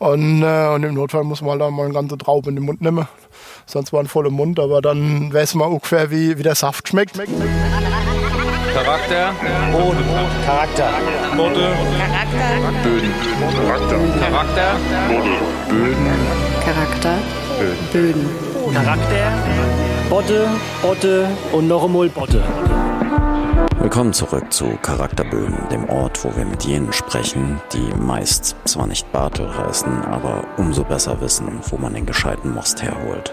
Und, äh, und im Notfall muss man halt auch mal eine ganze Traube in den Mund nehmen. Sonst war ein voller Mund, aber dann weiß man ungefähr, wie, wie der Saft schmeckt. Charakter, Boden. Charakter. Boden. Charakter, Böden. Charakter, Böden. Charakter, Böden. Charakter. Botte, Botte und noch einmal Botte. Willkommen zurück zu Charakterböden, dem Ort, wo wir mit jenen sprechen, die meist zwar nicht Bartel heißen, aber umso besser wissen, wo man den gescheiten Most herholt.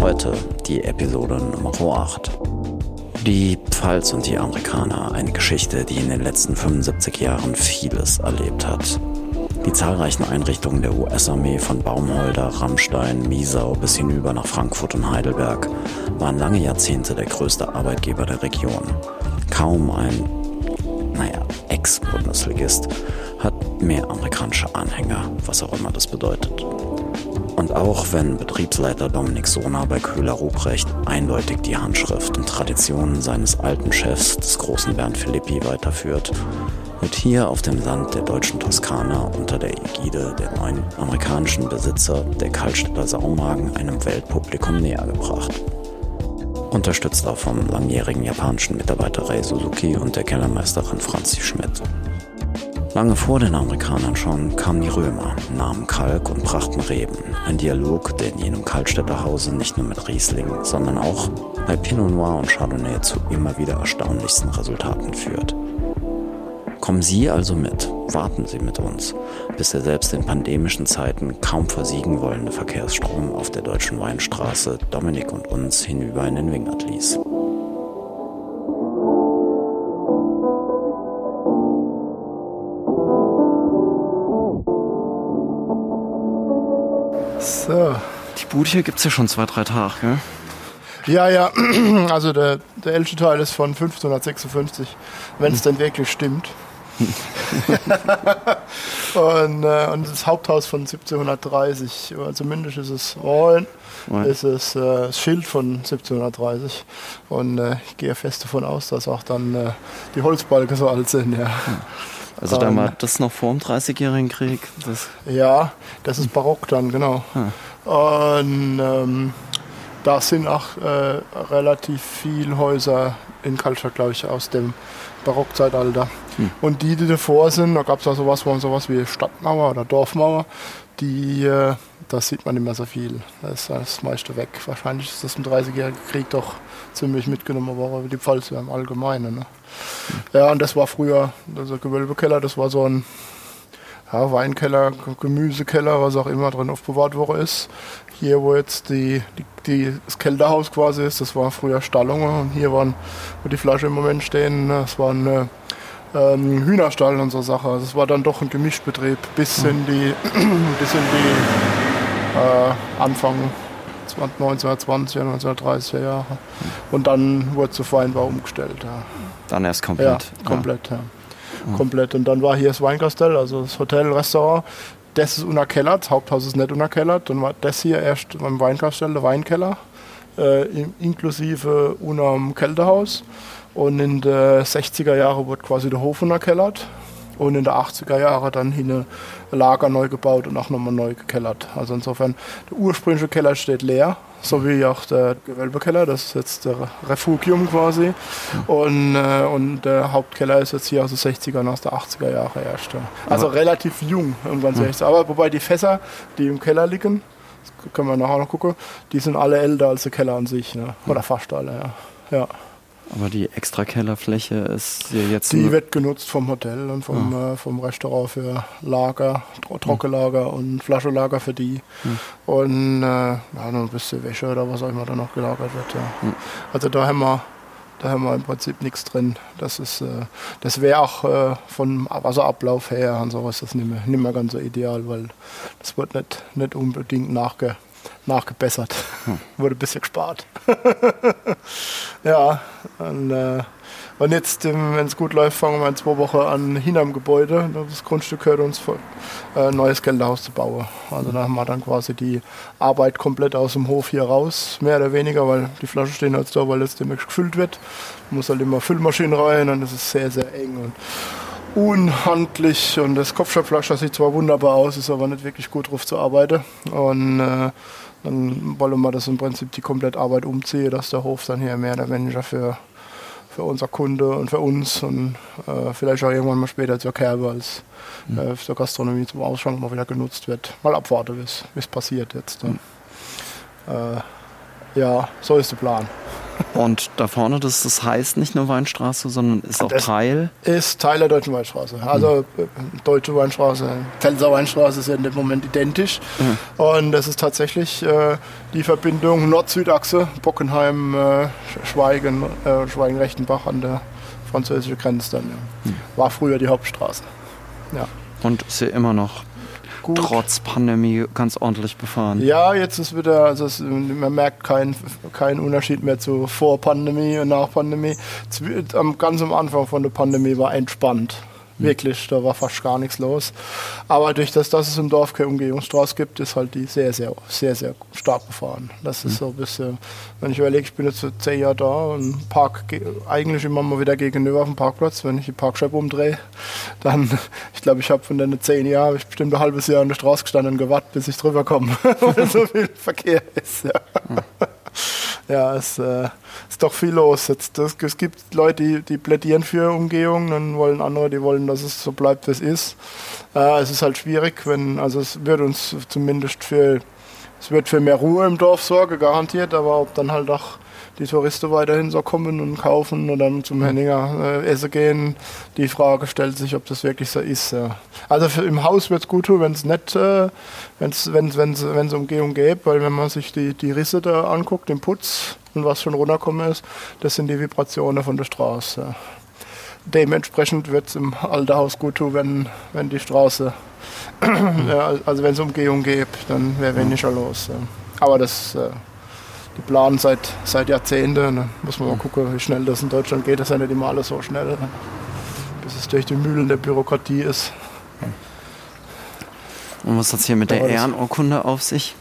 Heute die Episode Nummer 8. Die Pfalz und die Amerikaner, eine Geschichte, die in den letzten 75 Jahren vieles erlebt hat. Die zahlreichen Einrichtungen der US-Armee von Baumholder, Rammstein, Miesau bis hinüber nach Frankfurt und Heidelberg waren lange Jahrzehnte der größte Arbeitgeber der Region. Kaum ein, naja, Ex-Bundesligist hat mehr amerikanische Anhänger, was auch immer das bedeutet. Und auch wenn Betriebsleiter Dominik Sona bei Köhler Ruprecht eindeutig die Handschrift und Traditionen seines alten Chefs, des großen Bernd Philippi, weiterführt, wird hier auf dem Sand der deutschen Toskana unter der Ägide der neuen amerikanischen Besitzer der Kaltstädter Saumagen einem Weltpublikum näher gebracht. Unterstützt auch vom langjährigen japanischen Mitarbeiter Rei Suzuki und der Kellermeisterin Franzi Schmidt. Lange vor den Amerikanern schon kamen die Römer, nahmen Kalk und brachten Reben. Ein Dialog, der in jenem Kaltstädter Hause nicht nur mit Riesling, sondern auch bei Pinot Noir und Chardonnay zu immer wieder erstaunlichsten Resultaten führt. Kommen Sie also mit, warten Sie mit uns, bis der selbst in pandemischen Zeiten kaum versiegen wollende Verkehrsstrom auf der deutschen Weinstraße Dominik und uns hinüber in den Wingert ließ. Die Bude hier gibt es ja schon zwei, drei Tage, gell? Ja, ja, also der, der älteste Teil ist von 1556, wenn es denn wirklich stimmt. und, äh, und das Haupthaus von 1730, oder zumindest ist es Rollen, Ja. ist es äh, das Schild von 1730. Und äh, ich gehe fest davon aus, dass auch dann äh, die Holzbalken so alt sind. Ja, Also Ähm. war das noch vor dem 30-jährigen Krieg. Das, ja das ist barock dann, genau. Und ähm, da sind auch äh, relativ viele Häuser in Kaltstadt, glaube ich, aus dem Barockzeitalter. Und die, die davor sind, da gab es auch sowas, wo sowas wie Stadtmauer oder Dorfmauer, die, äh, da sieht man nicht mehr so viel. Da ist das meiste weg. Wahrscheinlich ist das im 30-jährigen Krieg doch ziemlich mitgenommen worden, wie die Pfalz im Allgemeinen. Ne? Ja, und das war früher, also Gewölbekeller, das war so ein ja, Weinkeller, Gemüsekeller, was auch immer drin aufbewahrt worden ist. Hier, wo jetzt die, die, die, das Kältehaus quasi ist, das war früher Stallungen und hier waren, wo die Flasche im Moment stehen, das war ein äh, ähm, Hühnerstall und so Sache. Also es war dann doch ein Gemischbetrieb bis in die, bis in die äh, Anfang 1920er, 1930er Jahre. Und dann wurde zu Weinbau umgestellt. Ja. dann erst Ja, komplett. komplett, ja. Komplett. Und dann war hier das Weinkastell, also das Hotel, Restaurant. Das ist unerkellert, das Haupthaus ist nicht unerkellert. Dann war das hier erst beim Weinkastell, der Weinkeller, äh, in, inklusive unterm Kältehaus. Und in den 60er Jahren wurde quasi der Hof unerkellert. Und in den 80er Jahren dann hier ein Lager neu gebaut und auch nochmal neu gekellert. Also insofern, der ursprüngliche Keller steht leer, so wie auch der Gewölbekeller, das ist jetzt der Refugium quasi. Und, äh, und der Hauptkeller ist jetzt hier aus den 60ern, aus den 80er Jahren erst. ja. Also relativ jung, ehrlich zu sein. Aber wobei die Fässer, die im Keller liegen, das können wir nachher noch gucken, die sind alle älter als der Keller an sich. Ne? Oder fast alle, ja. ja. Aber die extra Kellerfläche ist ja jetzt. Die wird genutzt vom Hotel und vom, äh, vom Restaurant für Lager, Tro Trockenlager und Flaschenlager für die. Und äh, ja, noch ein bisschen Wäsche oder was auch immer da noch gelagert wird. Ja. Also da haben wir da haben wir im Prinzip nichts drin. Das ist, äh, das wäre auch äh, vom Wasserablauf her und sowas das nicht mehr, nicht mehr ganz so ideal, weil das wird nicht, nicht unbedingt nachge, nachgebessert. Wurde ein bisschen gespart. ja, und, äh, und jetzt, ähm, wenn es gut läuft, fangen wir in zwei Wochen an, hinterm Gebäude, das Grundstück gehört uns, äh, ein neues Kellerhaus zu bauen. Also da haben wir dann quasi die Arbeit komplett aus dem Hof hier raus, mehr oder weniger, weil die Flaschen stehen jetzt da, weil jetzt demnächst gefüllt wird. Muss halt immer Füllmaschinen rein und das ist sehr, sehr eng. Und, unhandlich und das Kopfsteinpflaster sieht zwar wunderbar aus, ist aber nicht wirklich gut drauf zu arbeiten. Und äh, dann wollen wir das im Prinzip die komplette Arbeit umziehen, dass der Hof dann hier mehr oder weniger für, für unser Kunde und für uns und äh, vielleicht auch irgendwann mal später zur Kerbe als äh, zur Gastronomie zum Ausschank mal wieder genutzt wird. Mal abwarten, wie es passiert jetzt. Ne? Äh, ja, so ist der Plan. Und da vorne, das, das heißt nicht nur Weinstraße, sondern ist auch Das- Teil. Ist Teil der Deutschen Weinstraße. Also äh, Deutsche Weinstraße, Pfälzer Weinstraße sind im Moment identisch. Und das ist tatsächlich äh, die Verbindung Nord-Süd-Achse, Bockenheim, äh, Schweigen, äh, Schweigen-Rechtenbach an der französischen Grenze dann. Ja. War früher die Hauptstraße. Ja. Und ist hier immer noch Gut. trotz Pandemie ganz ordentlich befahren. Ja, jetzt ist wieder, also es, man merkt keinen keinen Unterschied mehr zu vor Pandemie und nach Pandemie. Ganz am Anfang von der Pandemie war entspannt. Wirklich, da war fast gar nichts los. Aber durch das, dass es im Dorf keine Umgehungsstraße gibt, ist halt die sehr, sehr, sehr, sehr stark befahren. Das ist so ein bisschen, wenn ich überlege, ich bin jetzt so zehn Jahre da und park ge- eigentlich immer mal wieder gegenüber auf dem Parkplatz, wenn ich die Parkscheibe umdrehe, dann, ich glaube, ich habe von den zehn Jahren, ich bestimmt ein halbes Jahr an der Straße gestanden und gewartet, bis ich drüber komme, weil so viel Verkehr ist. Ja, ja es äh, ist doch viel los. Jetzt, das, es gibt Leute, die, die plädieren für Umgehung, dann wollen andere, die wollen, dass es so bleibt, wie es ist. Äh, es ist halt schwierig, wenn, also es wird uns zumindest für, es wird für mehr Ruhe im Dorf sorgen, garantiert, aber ob dann halt auch die Touristen weiterhin so kommen und kaufen und dann zum Henninger äh, essen gehen, die Frage stellt sich, ob das wirklich so ist. Ja. Also für, im Haus wird es gut tun, wenn es nicht, äh, wenn es Umgehung gibt, weil wenn man sich die, die Risse da anguckt, den Putz und was schon runterkommen ist, das sind die Vibrationen von der Straße. Ja. Dementsprechend wird es im alten Haus gut tun, wenn, wenn die Straße, ja, also wenn es Umgehung gibt, dann wäre weniger los. Aber das, äh, die planen seit, seit Jahrzehnten. Da muss man mal gucken, wie schnell das in Deutschland geht. Das ist ja nicht immer alles so schnell, ne? bis es durch die Mühlen der Bürokratie ist. Und was hat hier mit der Ehrenurkunde auf sich?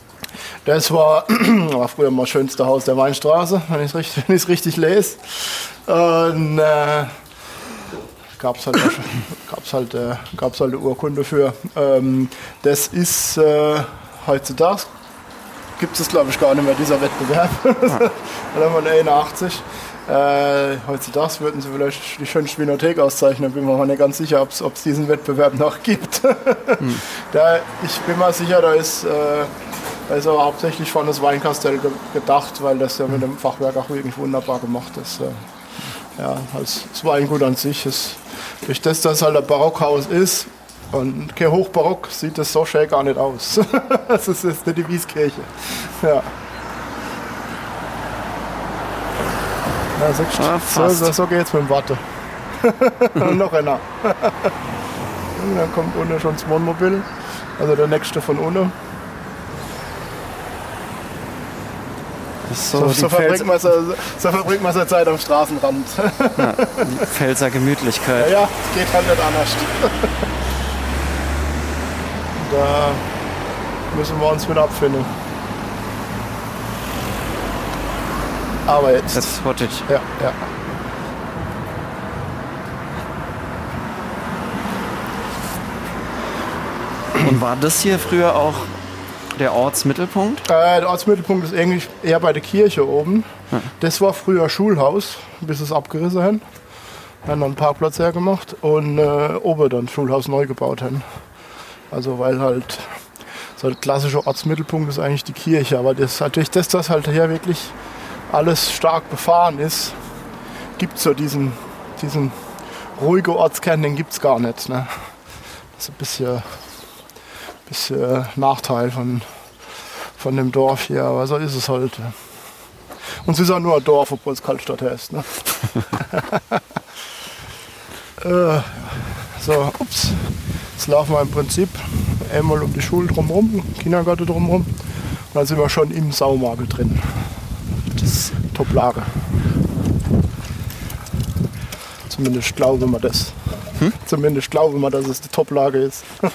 Das war, war früher mal das schönste Haus der Weinstraße, wenn ich es richtig, richtig lese. Und äh, gab es halt, gab's halt, äh, gab's halt eine Urkunde für. Ähm, das ist äh, heutzutage, gibt es glaube ich gar nicht mehr, dieser Wettbewerb. Dann haben wir 81. Äh, heutzutage würden sie vielleicht die schönste Winothek auszeichnen, bin mir mal nicht ganz sicher, ob es diesen Wettbewerb noch gibt. da, ich bin mal sicher, da ist, äh, da ist aber hauptsächlich von das Weinkastell ge gedacht, weil das ja mit dem Fachwerk auch wirklich wunderbar gemacht ist. Äh, ja, als das Weingut an sich ist, durch das, dass halt ein Barockhaus ist und kein Hochbarock, sieht das so schön gar nicht aus. das ist jetzt eine Devieskirche. Ja. Ja, so, Ah, so, so, so geht's mit dem Watte. Und noch einer. Und dann kommt unten schon das Wohnmobil, also der nächste von unten. So, So, so, verbringt man, so, so verbringt man seine Zeit am Straßenrand. Pfälzer Gemütlichkeit. Ja, es geht halt nicht anders. Da müssen wir uns wieder abfinden. Aber jetzt. Jetzt hört ich. Ja, ja. Und war das hier früher auch der Ortsmittelpunkt? Äh, der Ortsmittelpunkt ist eigentlich eher bei der Kirche oben. Das war früher Schulhaus, bis es abgerissen haben. Haben dann einen Parkplatz hergemacht und äh, oben dann Schulhaus neu gebaut haben. Also weil halt so der klassische Ortsmittelpunkt ist eigentlich die Kirche. Aber das, das, dass halt hier wirklich alles stark befahren ist, gibt es so diesen, diesen ruhigen Ortskern, den gibt es gar nicht. Ne? Das ist ein bisschen, bisschen Nachteil von, von dem Dorf hier, aber so ist es halt. Und es ist auch nur ein Dorf, obwohl es Kaltstadt heißt. Ne? äh, so, ups. Jetzt laufen wir im Prinzip einmal um die Schule drumherum, Kindergarten drumherum. Und dann sind wir schon im Saumarkt drin. Das ist Top-Lage. Zumindest glauben wir das. Zumindest glauben wir, dass es die Top-Lage ist. äh,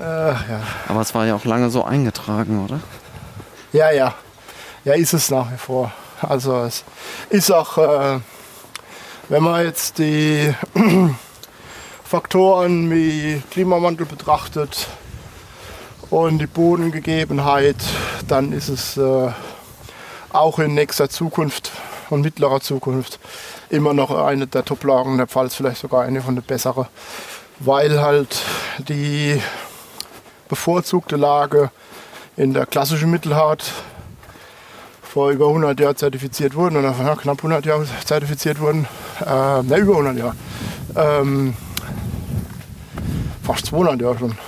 ja. Aber es war ja auch lange so eingetragen, oder? Ja, ja. Ja, ist es nach wie vor. Also es ist auch, äh, Wenn man jetzt die Faktoren wie Klimawandel betrachtet und die Bodengegebenheit, dann ist es äh, auch in nächster Zukunft und mittlerer Zukunft immer noch eine der Top-Lagen der Pfalz, vielleicht sogar eine von den besseren, weil halt die bevorzugte Lage in der klassischen Mittelhart vor über 100 Jahren zertifiziert wurden oder knapp 100 Jahre zertifiziert wurden, äh, ne, über 100 Jahre, ähm, fast 200 Jahre schon.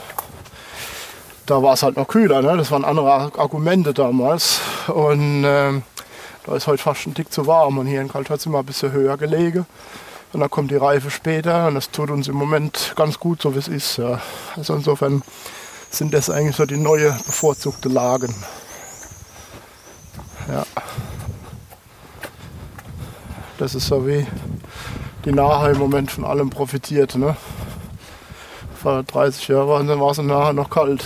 Da war es halt noch kühler, ne? das waren andere Argumente damals und ähm, da ist heute fast ein Tick zu warm und hier in Kaltwitz immer ein bisschen höher gelegen. Und dann kommt die Reife später und das tut uns im Moment ganz gut, so wie es ist. Ja. Also insofern sind das eigentlich so die neue bevorzugte Lagen. Ja. Das ist so wie die Nahe im Moment von allem profitiert. Ne? Vor 30 Jahren war es nachher noch kalt.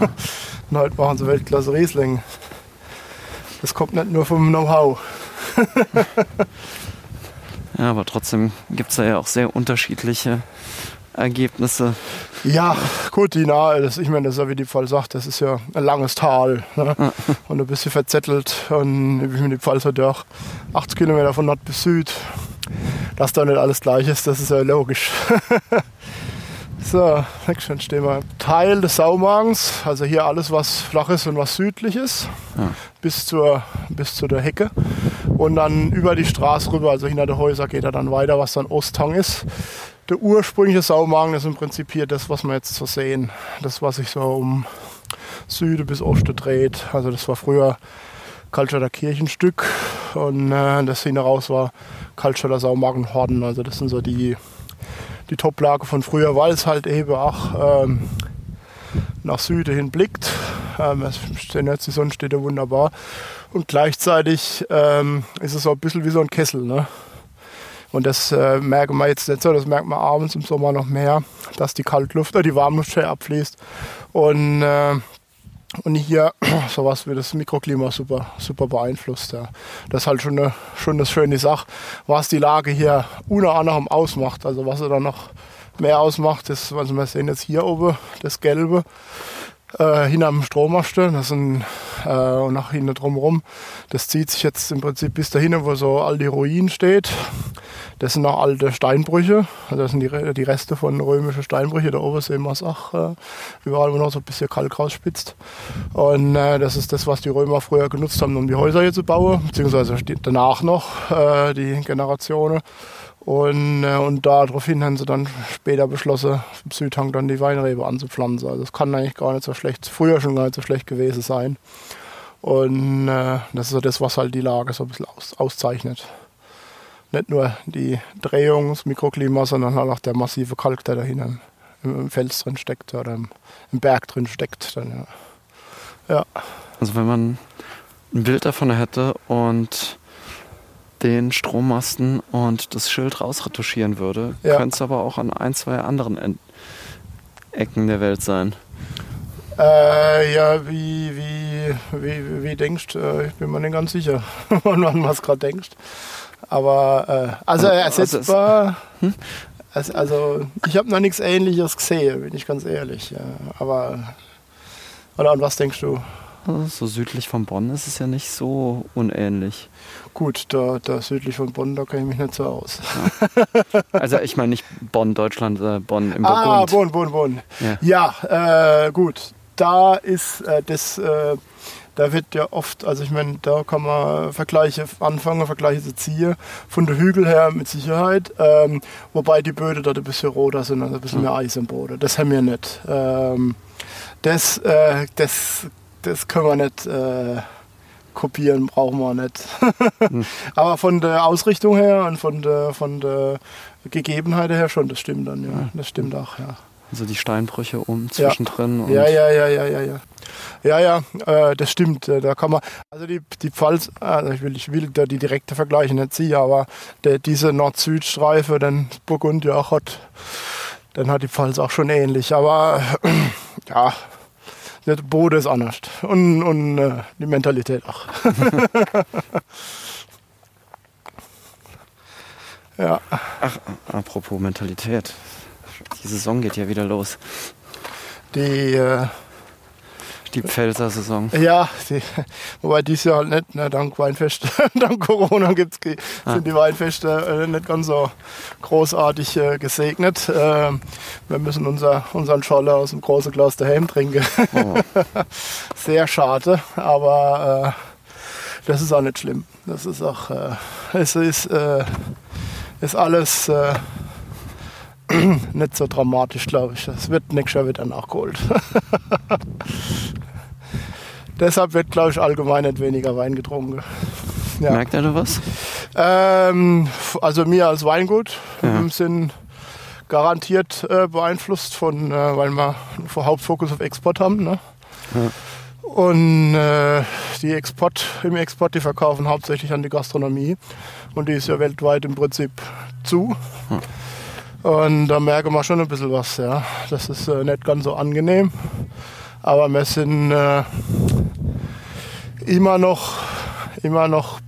Und heute machen sie Weltklasse Riesling. Das kommt nicht nur vom Know-how. ja, aber trotzdem gibt es ja auch sehr unterschiedliche Ergebnisse. Ja, gut, die Nahe, das, ich meine, das ist ja wie die Pfalz sagt, das ist ja ein langes Tal. Ne? Und ein bisschen verzettelt. Und ich meine, die Pfalz hat ja auch 80 Kilometer von Nord bis Süd. Dass da nicht alles gleich ist, das ist ja logisch. So, dann stehen wir. Teil des Saumagens, also hier alles, was flach ist und was südlich ist, Ja. bis, zur, bis zu der Hecke. Und dann über die Straße rüber, also hinter der Häuser geht er dann weiter, was dann Osthang ist. Der ursprüngliche Saumagen ist im Prinzip hier das, was wir jetzt so sehen. Das, was sich so um Süden bis Osten dreht. Also das war früher Kaltschatter Kirchenstück und äh, das hinten raus war Kaltschatter Saumagen Horden. Also das sind so die, die Top-Lage von früher, weil es halt eben auch ähm, nach Süden hin blickt. Ähm, jetzt, die Sonne steht ja wunderbar. Und gleichzeitig ähm, ist es so ein bisschen wie so ein Kessel. Ne? Und das äh, merken wir jetzt nicht so, das merkt man abends im Sommer noch mehr, dass die Kaltluft oder die Warmluft schnell abfließt. Und, äh, und hier sowas wie das Mikroklima super, super beeinflusst. Ja. Das ist halt schon eine, schon eine schöne Sache, was die Lage hier unter anderem ausmacht. Also was er dann noch mehr ausmacht, ist, also wir sehen jetzt hier oben das Gelbe äh, hinter dem Strommaste, das sind äh, und nach hinten drumherum. Das zieht sich jetzt im Prinzip bis dahin, wo so all die Ruinen steht. Das sind noch alte Steinbrüche, also das sind die, die Reste von römischen Steinbrüchen. Wir es auch, äh, überall wo noch so ein bisschen Kalk rausspitzt. Und äh, das ist das, was die Römer früher genutzt haben, um die Häuser hier zu bauen, beziehungsweise danach noch äh, die Generationen. Und, äh, und daraufhin haben sie dann später beschlossen, im Südhang dann die Weinrebe anzupflanzen. Also das kann eigentlich gar nicht so schlecht, früher schon gar nicht so schlecht gewesen sein. Und äh, das ist so das, was halt die Lage so ein bisschen aus, auszeichnet. Nicht nur die Drehung, das Mikroklima, sondern halt auch der massive Kalk, der da hinten im, im Fels drin steckt oder im, im Berg drin steckt. Dann, ja. ja. Also wenn man ein Bild davon hätte und den Strommasten und das Schild rausretuschieren würde, Ja. könnte es aber auch an ein, zwei anderen En- Ecken der Welt sein. Äh, ja, wie, wie, wie, wie denkst du? Äh, Ich bin mir nicht ganz sicher, wann was gerade denkst. Aber, äh, also ersetzbar. Also, also ich habe noch nichts Ähnliches gesehen, bin ich ganz ehrlich. Ja. Aber, oder an was denkst du? Also so südlich von Bonn ist es ja nicht so unähnlich. Gut, da, da südlich von Bonn, da kenne ich mich nicht so aus. Also ich meine nicht Bonn, Deutschland, äh, Bonn im Ah, Burgund. Bonn, Bonn, Bonn. Ja. Ja, äh, gut. Da ist äh, das, äh, da wird ja oft, also ich meine, da kann man Vergleiche anfangen, Vergleiche zu ziehen. Von der Hügel her mit Sicherheit. Ähm, wobei die Böden dort ein bisschen roter sind, also ein bisschen mehr Eis im Boden. Das haben wir nicht. Ähm, das, äh, das, das können wir nicht äh, kopieren, brauchen wir nicht. Aber von der Ausrichtung her und von der, von der Gegebenheit her schon, das stimmt dann, ja. Das stimmt auch, ja. Also die Steinbrüche um Ja. zwischendrin. Ja, ja, ja, ja, ja, ja. Ja, ja, äh, das stimmt. äh, Da kann man, also die, die Pfalz, also ich will, ich will da die direkte Vergleiche nicht ziehen, aber der, diese Nord-Süd-Streife, den Burgund ja auch hat, dann hat die Pfalz auch schon ähnlich. Aber ja, der Boden ist anders. Und, und äh, die Mentalität auch. Ja, Ach, apropos Mentalität. Die Saison geht ja wieder los. die, äh, Die Pfälzer-Saison. ja, die, wobei dies Jahr halt nicht, ne, dank Weinfeste, dank Corona gibt's, die- sind die Weinfeste äh, nicht ganz so großartig äh, gesegnet. Ähm, wir müssen unser, unseren Scholle aus dem großen Glas daheim trinken. Oh. Sehr schade, aber äh, das ist auch nicht schlimm. Das ist auch, äh, es ist, äh, ist alles äh, nicht so dramatisch, glaube ich. Es wird nächstes Jahr wieder nachgeholt. Deshalb wird, glaube ich, allgemein nicht weniger Wein getrunken. Ja. Merkt ihr da was? Ähm, also wir als Weingut Ja. sind garantiert äh, beeinflusst von, äh, weil wir einen Hauptfokus auf Export haben. Ne? Und äh, die Export, im Export, die verkaufen hauptsächlich an die Gastronomie. Und die ist ja weltweit im Prinzip zu. Und da merken wir schon ein bisschen was. Ja. Das ist äh, nicht ganz so angenehm. Aber wir sind äh, immer noch, immer noch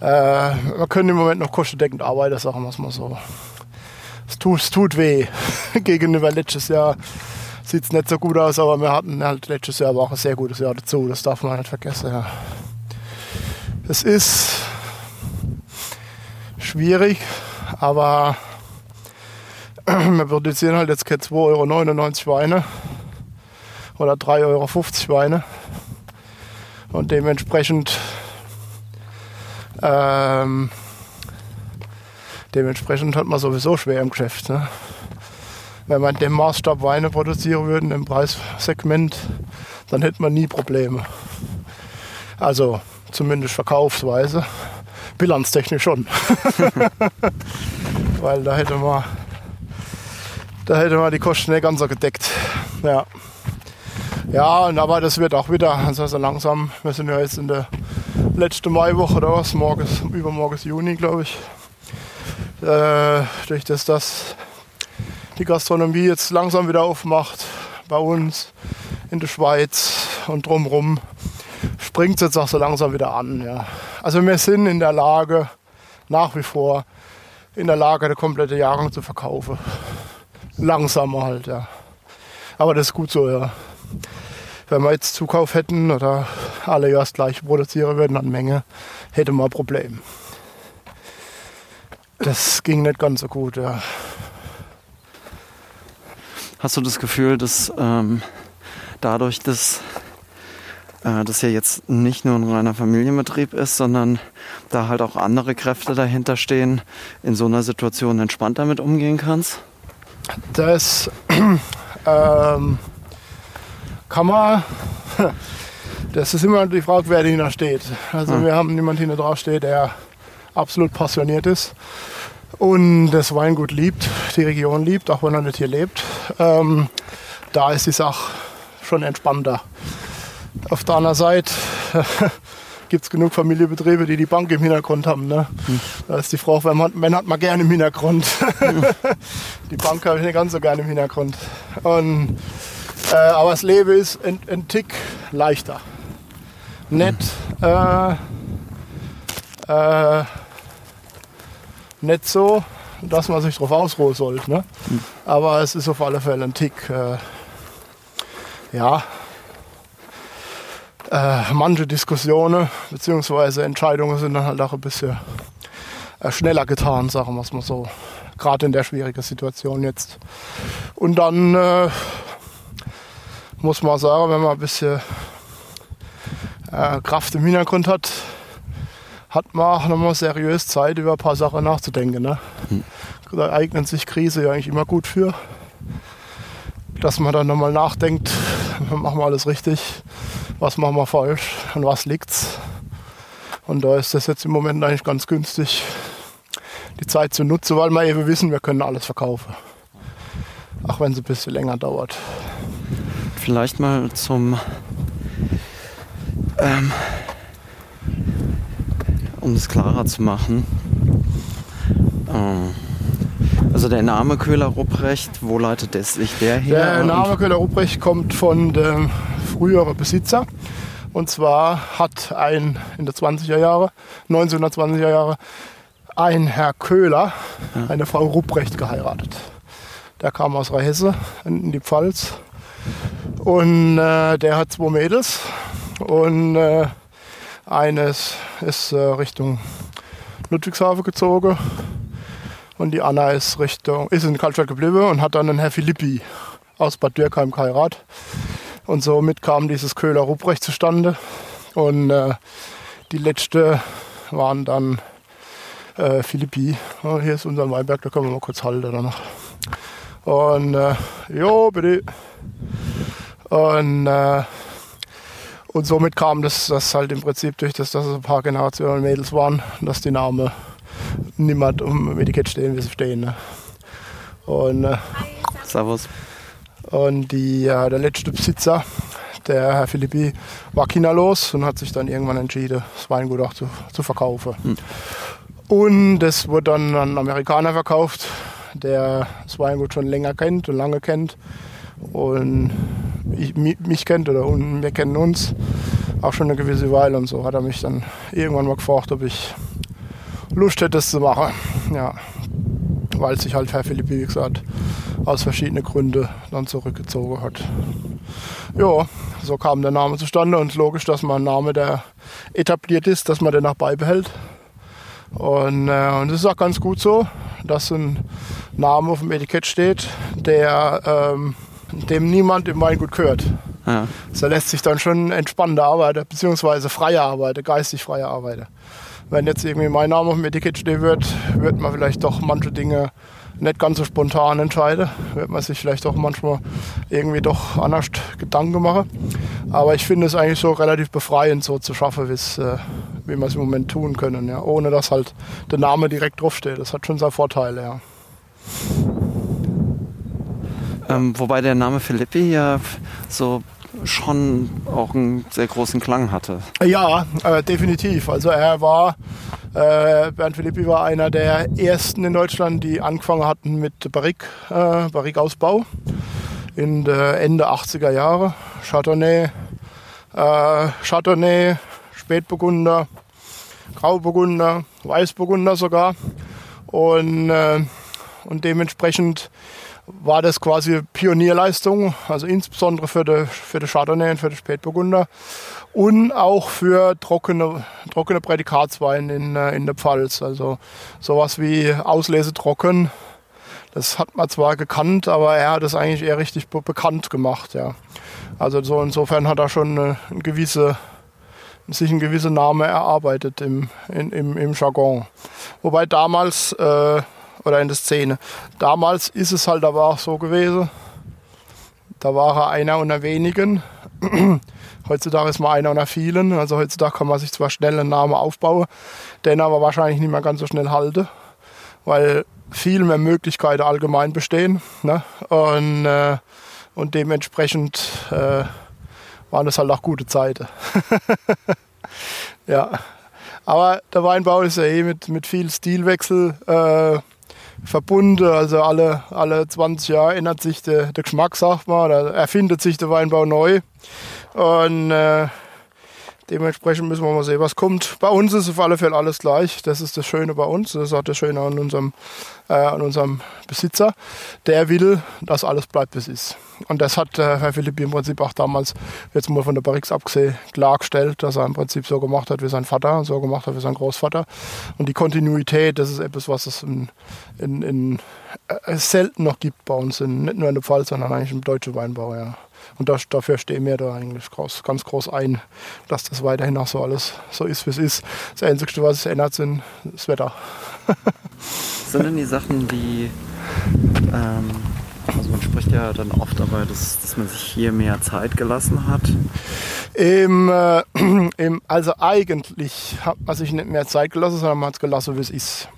äh, wir können im Moment noch kostendeckend arbeiten, sagen wir es mal so. Es tut, es tut weh. Gegenüber letztes Jahr sieht es nicht so gut aus, aber wir hatten halt letztes Jahr aber auch ein sehr gutes Jahr dazu. Das darf man nicht vergessen. Ja. Es ist schwierig, aber wir produzieren halt jetzt keine 2,99 Euro Weine oder 3,50 Euro Weine. Und dementsprechend ähm, dementsprechend hat man sowieso schwer im Geschäft. Ne? Wenn man dem Maßstab Weine produzieren würde im Preissegment, dann hätte man nie Probleme. Also zumindest verkaufsweise. Bilanztechnisch schon. Weil da hätte man da hätte man die Kosten nicht ganz so gedeckt. Ja. Ja, und aber das wird auch wieder, also so langsam, wir sind ja jetzt in der letzten Maiwoche oder was, morgens, übermorgen ist Juni, glaube ich. Äh, durch das, dass die Gastronomie jetzt langsam wieder aufmacht, bei uns in der Schweiz und drumherum, springt es jetzt auch so langsam wieder an. Ja. Also wir sind in der Lage, nach wie vor in der Lage, der komplette Jahrgang zu verkaufen. Langsamer halt, ja. Aber das ist gut so, ja. Wenn wir jetzt Zukauf hätten oder alle das gleiche produzieren würden an Menge, hätte man ein Problem. Das ging nicht ganz so gut, ja. Hast du das Gefühl, dass ähm, dadurch, dass äh, das ja jetzt nicht nur ein reiner Familienbetrieb ist, sondern da halt auch andere Kräfte dahinter stehen, in so einer Situation entspannt damit umgehen kannst? Das ähm, kann man. Das ist immer die Frage, wer dahinter steht. Also wir haben niemanden hinter drauf steht, der absolut passioniert ist und das Weingut liebt, die Region liebt, auch wenn er nicht hier lebt. Ähm, da ist die Sache schon entspannter. Auf der anderen Seite gibt es genug Familienbetriebe, die die Bank im Hintergrund haben. Ne? Da ist die Frage, wenn man, wenn hat man gerne im Hintergrund. die Bank habe ich nicht ganz so gerne im Hintergrund. Und, äh, aber das Leben ist ein, ein Tick leichter. Nicht, äh, äh, nicht so, dass man sich drauf ausruhen sollte. Ne? Aber es ist auf alle Fälle ein Tick, äh, ja, äh, manche Diskussionen bzw. Entscheidungen sind dann halt auch ein bisschen äh, schneller getan, sagen wir es mal so. Gerade in der schwierigen Situation jetzt. Und dann muss man sagen, wenn man ein bisschen äh, Kraft im Hintergrund hat, hat man auch nochmal seriös Zeit, über ein paar Sachen nachzudenken. Ne? Da eignet sich Krise ja eigentlich immer gut für. Dass man dann nochmal nachdenkt, machen wir alles richtig, was machen wir falsch, an was liegt's. Und da ist das jetzt im Moment eigentlich ganz günstig, die Zeit zu nutzen, weil wir eben wissen, wir können alles verkaufen. Auch wenn es ein bisschen länger dauert. Vielleicht mal zum, ähm, um es klarer zu machen. Ähm, also der Name Köhler Rupprecht, wo leitet es sich der her? Der Name Köhler Ruprecht kommt von dem früheren Besitzer. Und zwar hat ein in der 20er Jahre, 1920er Jahre, ein Herr Köhler eine Frau Rupprecht geheiratet. Der kam aus Rhehesse in die Pfalz. Und äh, der hat zwei Mädels. Und äh, eines ist äh, Richtung Ludwigshafen gezogen. Und die Anna ist, Richtung, ist in Kaltstadt geblieben und hat dann einen Herr Philippi aus Bad Dürkheim geheiratet. Und somit kam dieses Köhler Rupprecht zustande. Und äh, die letzte waren dann äh, Philippi. Oh, hier ist unser Weinberg, da können wir mal kurz halten danach. Und äh, jo, bitte. Und, äh, und somit kam das, das halt im Prinzip durch das, dass es ein paar Generationen Mädels waren, dass die Namen niemand um Etikett stehen, wie sie stehen. Ne? Und, äh, Servus. und die, ja, der letzte Besitzer, der Herr Philippi, war kinderlos und hat sich dann irgendwann entschieden, das Weingut auch zu, zu verkaufen. Und das wurde dann an einen Amerikaner verkauft, der das Weingut schon länger kennt und lange kennt. Und ich, mi- mich kennt oder und wir kennen uns auch schon eine gewisse Weile und so hat er mich dann irgendwann mal gefragt, ob ich Lust hätte, das zu machen. Ja, weil sich halt Herr Philippi, wie gesagt, aus verschiedenen Gründen dann zurückgezogen hat. Ja, so kam der Name zustande und logisch, dass man einen Name, der etabliert ist, dass man den auch beibehält. Und, äh, und es ist auch ganz gut so, dass ein Name auf dem Etikett steht, der ähm, dem niemand im Weingut gehört. Ja. So lässt sich dann schon entspannender arbeiten, beziehungsweise freier arbeiten, geistig freier arbeiten. Wenn jetzt irgendwie mein Name auf dem Etikett stehen wird, wird man vielleicht doch manche Dinge nicht ganz so spontan entscheiden. Wird man sich vielleicht auch manchmal irgendwie doch anders Gedanken machen. Aber ich finde es eigentlich so relativ befreiend, so zu schaffen, äh, wie wir es im Moment tun können. Ja. Ohne dass halt der Name direkt draufsteht. Das hat schon seine Vorteile, ja. Ähm, wobei der Name Philippi ja so schon auch einen sehr großen Klang hatte. Ja, äh, definitiv. Also er war, äh, Bernd Philippi war einer der ersten in Deutschland, die angefangen hatten mit Barrique, äh, Barrique-Ausbau in der Ende 80er Jahre. Chardonnay, äh, Chardonnay, Spätburgunder, Grauburgunder, Weißburgunder sogar. Und, äh, und dementsprechend war das quasi Pionierleistung, also insbesondere für die, für die Chardonnay und für die Spätburgunder und auch für trockene, trockene Prädikatswein in, äh, in der Pfalz. Also sowas wie Auslese trocken, das hat man zwar gekannt, aber er hat es eigentlich eher richtig be bekannt gemacht. Ja. Also so insofern hat er schon eine, eine gewisse, sich ein gewisser Name erarbeitet im, in, im, im Jargon. Wobei damals äh, oder in der Szene. Damals ist es halt aber auch so gewesen. Da war er einer unter wenigen. heutzutage ist man einer unter vielen. Also heutzutage kann man sich zwar schnell einen Namen aufbauen, den aber wahrscheinlich nicht mehr ganz so schnell halten, weil viel mehr Möglichkeiten allgemein bestehen. Ne? Und, äh, und dementsprechend äh, waren das halt auch gute Zeiten. ja. Aber der Weinbau ist ja eh mit, mit viel Stilwechsel äh, verbunden. Also alle, alle 20 Jahre ändert sich der, der Geschmack, sagt man, oder erfindet sich der Weinbau neu. Und äh, dementsprechend müssen wir mal sehen, was kommt. Bei uns ist auf alle Fälle alles gleich. Das ist das Schöne bei uns. Das ist auch das Schöne an unserem, äh, an unserem Besitzer. Der will, dass alles bleibt, wie es ist. Und das hat äh, Herr Philippi im Prinzip auch damals, jetzt mal von der Barrix abgesehen, klargestellt, dass er im Prinzip so gemacht hat wie sein Vater, so gemacht hat wie sein Großvater. Und die Kontinuität, das ist etwas, was es in, in, in, äh, selten noch gibt bei uns, in, nicht nur in der Pfalz, sondern eigentlich im deutschen Weinbau. Ja. Und das, dafür stehen wir da eigentlich groß, ganz groß ein, dass das weiterhin auch so alles so ist, wie es ist. Das Einzige, was sich ändert, sind das Wetter. Sind denn die Sachen wie, ähm, also man spricht ja dann oft dabei, dass, dass man sich hier mehr Zeit gelassen hat. Im, äh, im, also eigentlich hat man sich nicht mehr Zeit gelassen, sondern man hat es gelassen, wie es ist.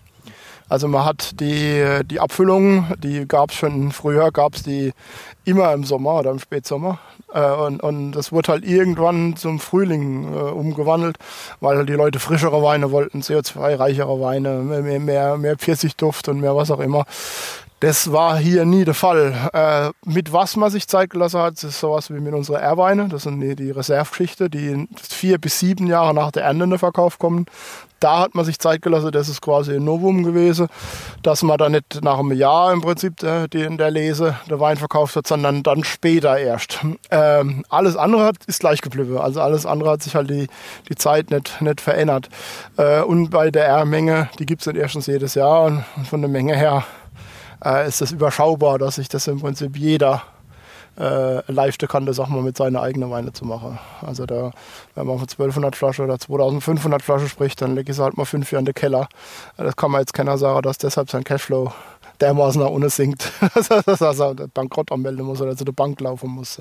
Also man hat die, die Abfüllung, die gab es schon früher, gab es die immer im Sommer oder im Spätsommer. Äh, und, und das wurde halt irgendwann zum Frühling äh, umgewandelt, weil halt die Leute frischere Weine wollten, CO2-reichere Weine, mehr, mehr, mehr Pfirsichduft und mehr was auch immer. Das war hier nie der Fall. Äh, mit was man sich Zeit gelassen hat, ist sowas wie mit unserer Erweine. Das sind die, die Reservegeschichte, die vier bis sieben Jahre nach der Ernte in den Verkauf kommen. Da hat man sich Zeit gelassen, das ist quasi ein Novum gewesen, dass man da nicht nach einem Jahr im Prinzip der, der, der Lese der Wein verkauft hat, sondern dann später erst. Ähm, alles andere hat, ist gleich geblieben. Also alles andere hat sich halt die, die Zeit nicht, nicht verändert. Äh, und bei der R-Menge, die gibt es nicht erstens jedes Jahr und von der Menge her äh, ist das überschaubar, dass sich das im Prinzip jeder äh, leichter kann, das auch mal mit seiner eigenen Weine zu machen. Also da, wenn man von 1200 Flaschen oder 2500 Flaschen spricht, dann lege ich es halt mal fünf Jahre in den Keller. Das kann man jetzt keiner sagen, dass deshalb sein Cashflow dermaßen nach unten sinkt, dass er Bankrott anmelden muss oder zu der Bank laufen muss.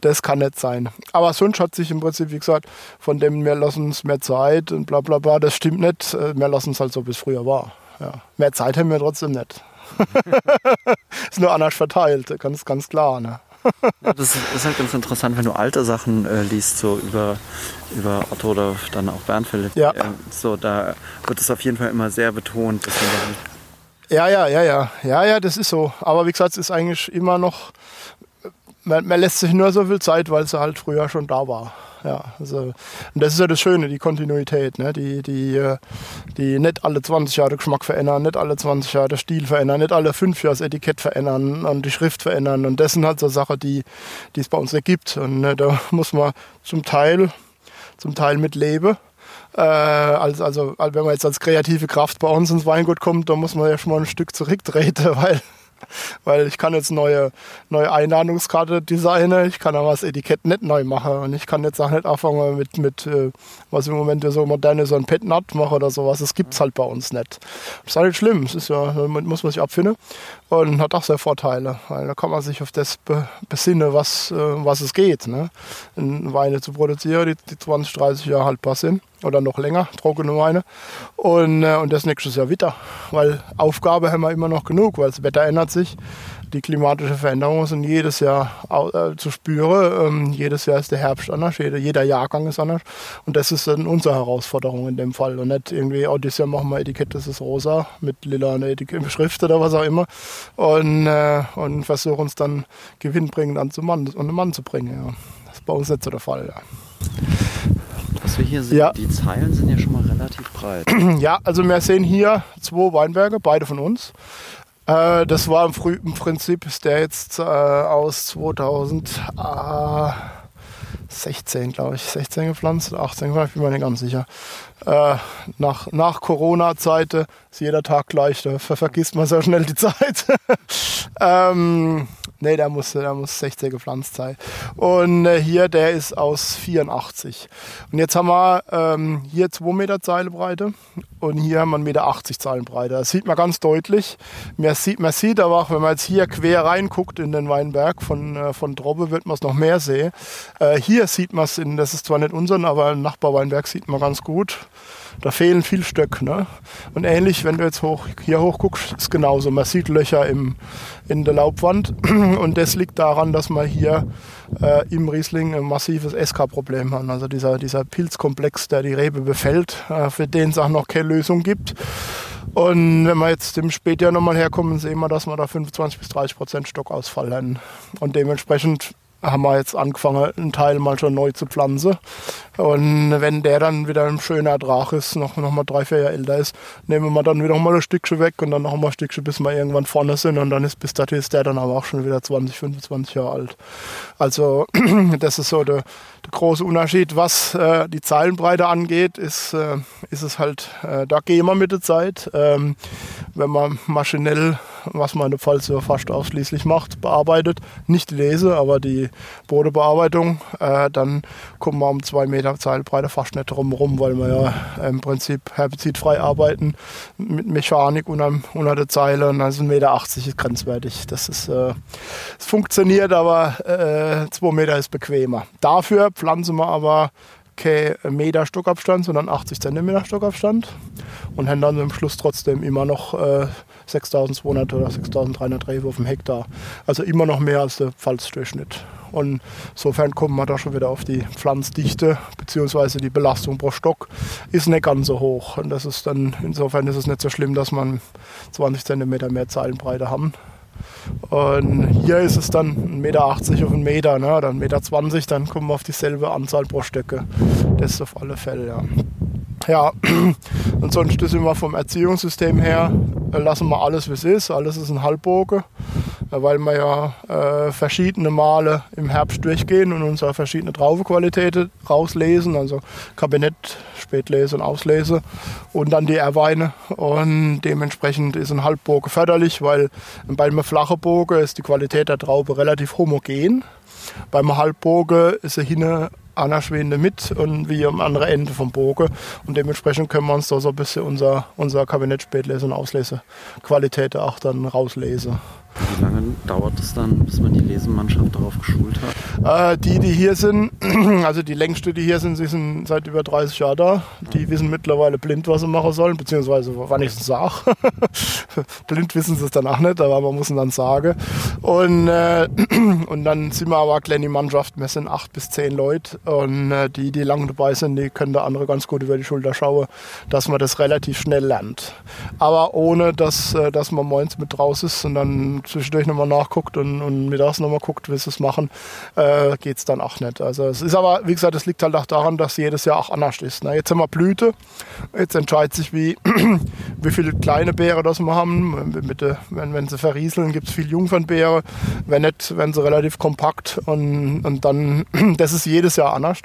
Das kann nicht sein. Aber sonst hat sich im Prinzip, wie gesagt, von dem wir lassen uns mehr Zeit und bla bla bla, das stimmt nicht. Wir äh, lassen es halt so, wie es früher war. Ja. Mehr Zeit haben wir trotzdem nicht. ist nur anders verteilt, ganz, ganz klar. Ne? ja, das ist halt ganz interessant, wenn du alte Sachen äh, liest, so über, über Otto oder dann auch Bernd Philipp. Ja. Äh, so, da wird es auf jeden Fall immer sehr betont. ja, ja, ja, ja. Ja, ja, das ist so. Aber wie gesagt, es ist eigentlich immer noch, man, man lässt sich nur so viel Zeit, weil es halt früher schon da war ja. Also, und das ist ja das Schöne, die Kontinuität, ne? die, die, äh, die nicht alle 20 Jahre Geschmack verändern, nicht alle 20 Jahre Stil verändern, nicht alle fünf Jahre das Etikett verändern und die Schrift verändern. Und das sind halt so Sachen, die, die es bei uns nicht gibt. Und ne, da muss man zum Teil, zum Teil mit leben. Äh, also, also, wenn man jetzt als kreative Kraft bei uns ins Weingut kommt, dann muss man ja schon mal ein Stück zurücktreten, weil weil ich kann jetzt neue, neue Einladungskarte designen, ich kann aber das Etikett nicht neu machen und ich kann jetzt auch nicht anfangen mit, mit äh, was im Moment so modern ist, so ein Pet Nut machen oder sowas. Das gibt es halt bei uns nicht. Das ist halt schlimm, das ist ja, damit muss man sich abfinden und hat auch sehr Vorteile, weil da kann man sich auf das besinnen, was, äh, was es geht. Ne? Weine zu produzieren, die, die 20, 30 Jahre haltbar sind oder noch länger, trockene Weine. Und, äh, und das nächstes Jahr wieder, weil Aufgabe haben wir immer noch genug, weil das Wetter ändert sich. Die klimatische Veränderungen sind jedes Jahr äh, zu spüren. Ähm, jedes Jahr ist der Herbst anders, jeder, jeder Jahrgang ist anders. Und das ist dann unsere Herausforderung in dem Fall. Und nicht irgendwie, oh, dieses Jahr machen wir Etikett, das ist rosa, mit lila Etikett, Schrift oder was auch immer. Und, äh, und versuchen uns dann gewinnbringend an zum Mann, an den Mann zu bringen. Ja. Das ist bei uns nicht so der Fall. Ja was wir hier sehen, ja. die Zeilen sind ja schon mal relativ breit. Ja, also wir sehen hier zwei Weinberge, beide von uns. Äh, das war im, Früh, im Prinzip, ist der jetzt äh, aus 2016, glaube ich, 16 gepflanzt, 18, ich bin mir nicht ganz sicher. Äh, nach, nach Corona-Zeit ist jeder Tag gleich, da vergisst man sehr schnell die Zeit. ähm, Nee, der muss, der muss 60 gepflanzt sein. Und äh, hier, der ist aus 84. Und jetzt haben wir ähm, hier 2 Meter Zeilenbreite und hier haben wir 1,80 Meter Zeilenbreite. Das sieht man ganz deutlich. Man sieht, man sieht aber auch, wenn man jetzt hier quer reinguckt in den Weinberg von, äh, von Drobbe, wird man es noch mehr sehen. Äh, hier sieht man es, das ist zwar nicht unseren, aber im Nachbarweinberg sieht man ganz gut. Da fehlen viel Stöcke. Ne? Und ähnlich, wenn du jetzt hoch, hier hoch guckst, ist genauso. Man sieht Löcher im, in der Laubwand und das liegt daran, dass man hier äh, im Riesling ein massives SK-Problem haben. Also dieser, dieser Pilzkomplex, der die Rebe befällt, äh, für den es auch noch keine Lösung gibt. Und wenn wir jetzt im Spätjahr nochmal herkommen, sehen wir, dass wir da 25 bis 30 Prozent Stockausfall haben. Und dementsprechend haben wir jetzt angefangen, einen Teil mal schon neu zu pflanzen. Und wenn der dann wieder ein schöner Ertrag ist, noch, noch mal drei, vier Jahre älter ist, nehmen wir dann wieder mal ein Stückchen weg und dann noch mal ein Stückchen, bis wir irgendwann vorne sind. Und dann ist bis dahin ist der dann aber auch schon wieder 20, 25 Jahre alt. Also das ist so der, der große Unterschied. Was äh, die Zeilenbreite angeht, ist, äh, ist es halt, äh, da gehen wir mit der Zeit. Ähm, wenn man maschinell, was man in der Pfalz ja fast ausschließlich macht, bearbeitet, nicht lese, aber die Bodenbearbeitung, äh, dann kommen wir um zwei Meter Zeilbreite fast nicht drumherum, weil wir ja im Prinzip herbizidfrei arbeiten mit Mechanik unter, unter der Zeile und sind 1,80 Meter ist grenzwertig. Das ist, äh, es funktioniert, aber äh, 2 Meter ist bequemer. Dafür pflanzen wir aber kein Meter Stockabstand, sondern 80 Zentimeter Stockabstand und haben dann am Schluss trotzdem immer noch äh, 6200 oder 6300 Rewe auf dem Hektar. Also immer noch mehr als der Pfalzdurchschnitt. Und insofern kommen wir da schon wieder auf die Pflanzdichte bzw. die Belastung pro Stock ist nicht ganz so hoch. Und das ist dann, insofern ist es nicht so schlimm, dass man 20 cm mehr Zeilenbreite haben. Und hier ist es dann 1,80 Meter auf einen Meter, ne? dann 1,20 Meter, dann kommen wir auf dieselbe Anzahl pro Stöcke. Das ist auf alle Fälle, ja. Ja, und sonst sind wir vom Erziehungssystem her, lassen wir alles wie es ist. Alles ist ein Halbbogen, äh, weil wir ja äh, verschiedene Male im Herbst durchgehen und unsere verschiedene Traubenqualitäten rauslesen, also Kabinett, Spätlese und Auslese und dann die Erweine. Und dementsprechend ist ein Halbbogen förderlich, weil bei einem flachen Bogen ist die Qualität der Traube relativ homogen. Beim Halbbogen ist er hinten Anna-Schwende mit und wir am anderen Ende vom Bogen. Und dementsprechend können wir uns da so ein bisschen unser, unser Kabinett und Auslesequalität auch dann rauslesen. Wie lange dauert es dann, bis man die Lesemannschaft darauf geschult hat? Äh, die, die hier sind, also die längste, die hier sind, sie sind seit über 30 Jahren da. Die wissen mittlerweile blind, was sie machen sollen, beziehungsweise wann ich es sage. blind wissen sie es danach nicht, aber man muss es dann sagen. Und, äh, und dann sind wir aber eine kleine Mannschaft, wir sind acht bis zehn Leute und äh, die, die lang dabei sind, die können der andere ganz gut über die Schulter schauen, dass man das relativ schnell lernt. Aber ohne, dass, äh, dass man morgens mit raus ist und dann zwischendurch nochmal nachguckt und, und mittags nochmal guckt, wie sie es machen, äh, geht es dann auch nicht. Also es ist aber, wie gesagt, es liegt halt auch daran, dass jedes Jahr auch anders ist. Ne? Jetzt haben wir Blüte, jetzt entscheidet sich, wie, wie viele kleine Beere das wir haben. Mit, wenn, wenn sie verrieseln, gibt es viel Jungfernbeere. Wenn nicht, werden sie relativ kompakt und, und dann, das ist jedes Jahr anders.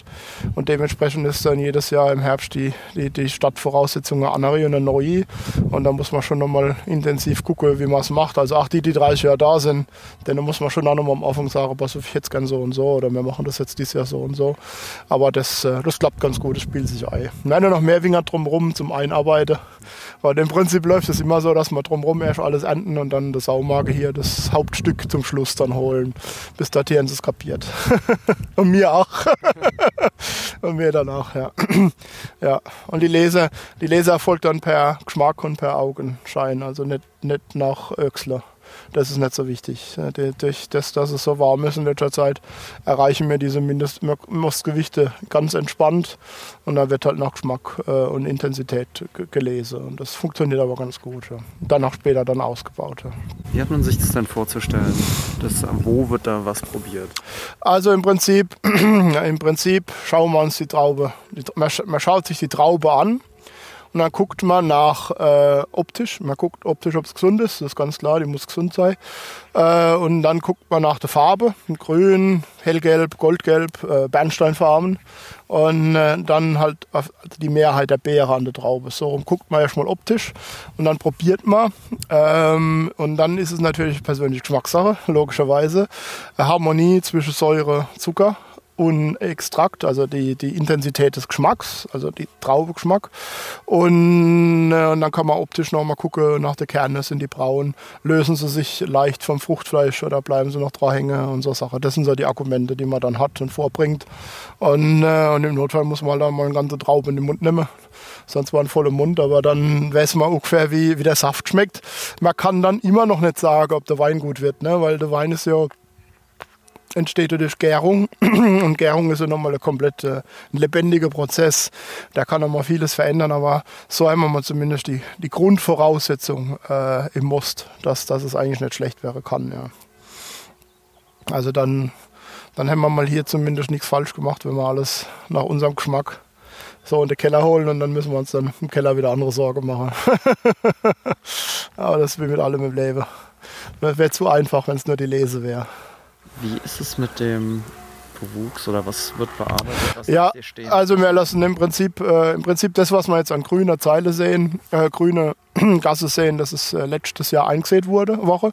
Und dementsprechend ist dann jedes Jahr im Herbst die, die, die Stadtvoraussetzungen andere und eine neue. Und da muss man schon nochmal intensiv gucken, wie man es macht. Also auch die, die 30 Jahre da sind, dann muss man schon auch nochmal am Anfang sagen, pass auf, ich jetzt gern so und so oder wir machen das jetzt dieses Jahr so und so. Aber das, äh, das klappt ganz gut, das spielt sich ein. Nein, nur noch mehr Winger drumherum zum Einarbeiten. Weil im Prinzip läuft es immer so, dass wir drumherum erst alles enden und dann das Saumage hier, das Hauptstück zum Schluss dann holen. Bis dahin es kapiert. und mir auch. und mir dann auch, ja. ja. Und die Lese, die Lese erfolgt dann per Geschmack und per Augenschein, also nicht, nicht nach Öxler das ist nicht so wichtig. Durch das, dass es so warm ist in letzter Zeit, erreichen wir diese Mindestmostgewichte ganz entspannt und da wird halt nach Geschmack äh, und Intensität gelesen. Und das funktioniert aber ganz gut. Ja. Danach später dann ausgebaut. Ja. Wie hat man sich das denn vorzustellen? Das, wo wird da was probiert? Also im Prinzip, im Prinzip schauen wir uns die Traube, man schaut sich die Traube an und dann guckt man nach äh, optisch. Man guckt optisch, ob es gesund ist. Das ist ganz klar, die muss gesund sein. Äh, und dann guckt man nach der Farbe. Grün, hellgelb, goldgelb, äh, Bernsteinfarben. Und äh, dann halt die Mehrheit der Beere an der Traube. So rum guckt man erstmal optisch und dann probiert man. Ähm, und dann ist es natürlich persönlich Geschmackssache, logischerweise. Harmonie zwischen Säure, Zucker und Extrakt, also die, die Intensität des Geschmacks, also die Traubegeschmack. Und, äh, und dann kann man optisch noch mal gucken nach der Kerne, sind die braun, lösen sie sich leicht vom Fruchtfleisch oder bleiben sie noch dran hängen und so Sachen. Das sind so die Argumente, die man dann hat und vorbringt. Und, äh, und im Notfall muss man halt dann mal eine ganze Traube in den Mund nehmen. Sonst war ein voller Mund, aber dann weiß man ungefähr, wie, wie der Saft schmeckt. Man kann dann immer noch nicht sagen, ob der Wein gut wird, ne? weil der Wein ist ja entsteht durch Gärung. Und Gärung ist ja nochmal ein komplett äh, ein lebendiger Prozess. Da kann nochmal vieles verändern, aber so haben wir mal zumindest die, die Grundvoraussetzung äh, im Most, dass, dass es eigentlich nicht schlecht wäre kann. Ja. Also dann, dann haben wir mal hier zumindest nichts falsch gemacht, wenn wir alles nach unserem Geschmack so in den Keller holen und dann müssen wir uns dann im Keller wieder andere Sorgen machen. aber das wie mit allem im Leben. Das wäre zu einfach, wenn es nur die Lese wäre. Wie ist es mit dem Bewuchs oder was wird bearbeitet? Was ja, also wir lassen im Prinzip, äh, im Prinzip das, was wir jetzt an grüner Zeile sehen, äh, grüne Gasse sehen, das ist äh, letztes Jahr eingesät wurde, Woche.